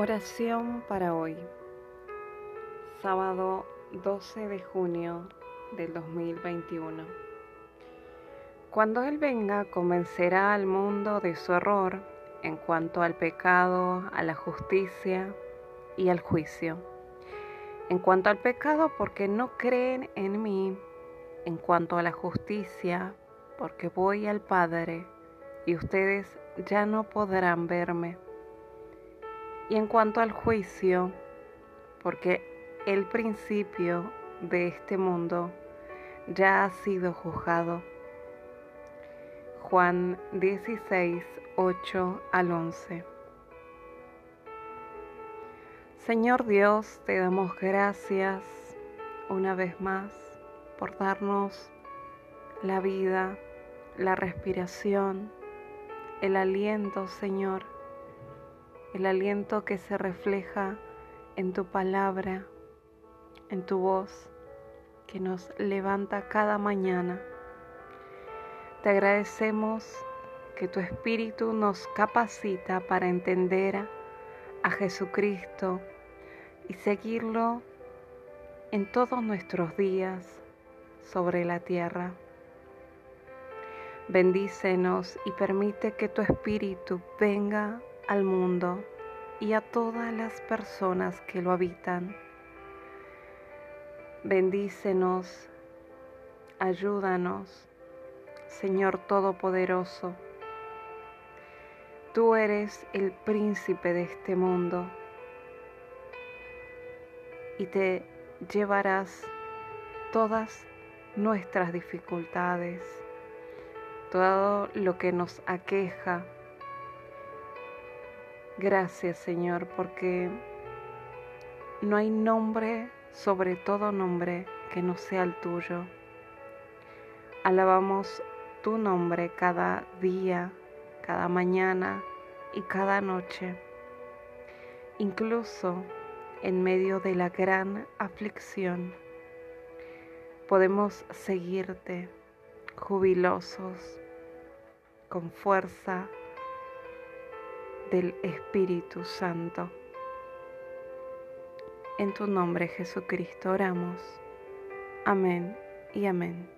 Oración para hoy, sábado 12 de junio del 2021. Cuando Él venga, convencerá al mundo de su error en cuanto al pecado, a la justicia y al juicio. En cuanto al pecado, porque no creen en mí. En cuanto a la justicia, porque voy al Padre y ustedes ya no podrán verme y en cuanto al juicio, porque el principio de este mundo ya ha sido juzgado. Juan 16, 8 al 11. Señor Dios, te damos gracias una vez más por darnos la vida, la respiración, el aliento, Señor el aliento que se refleja en tu palabra, en tu voz, que nos levanta cada mañana. Te agradecemos que tu Espíritu nos capacita para entender a Jesucristo y seguirlo en todos nuestros días sobre la tierra. Bendícenos y permite que tu Espíritu venga al mundo y a todas las personas que lo habitan. Bendícenos, ayúdanos, Señor Todopoderoso. Tú eres el príncipe de este mundo y te llevarás todas nuestras dificultades, todo lo que nos aqueja, Gracias Señor, porque no hay nombre sobre todo nombre que no sea el tuyo. Alabamos tu nombre cada día, cada mañana y cada noche, incluso en medio de la gran aflicción. Podemos seguirte jubilosos, con fuerza, del Espíritu Santo. En tu nombre Jesucristo oramos. Amén y amén.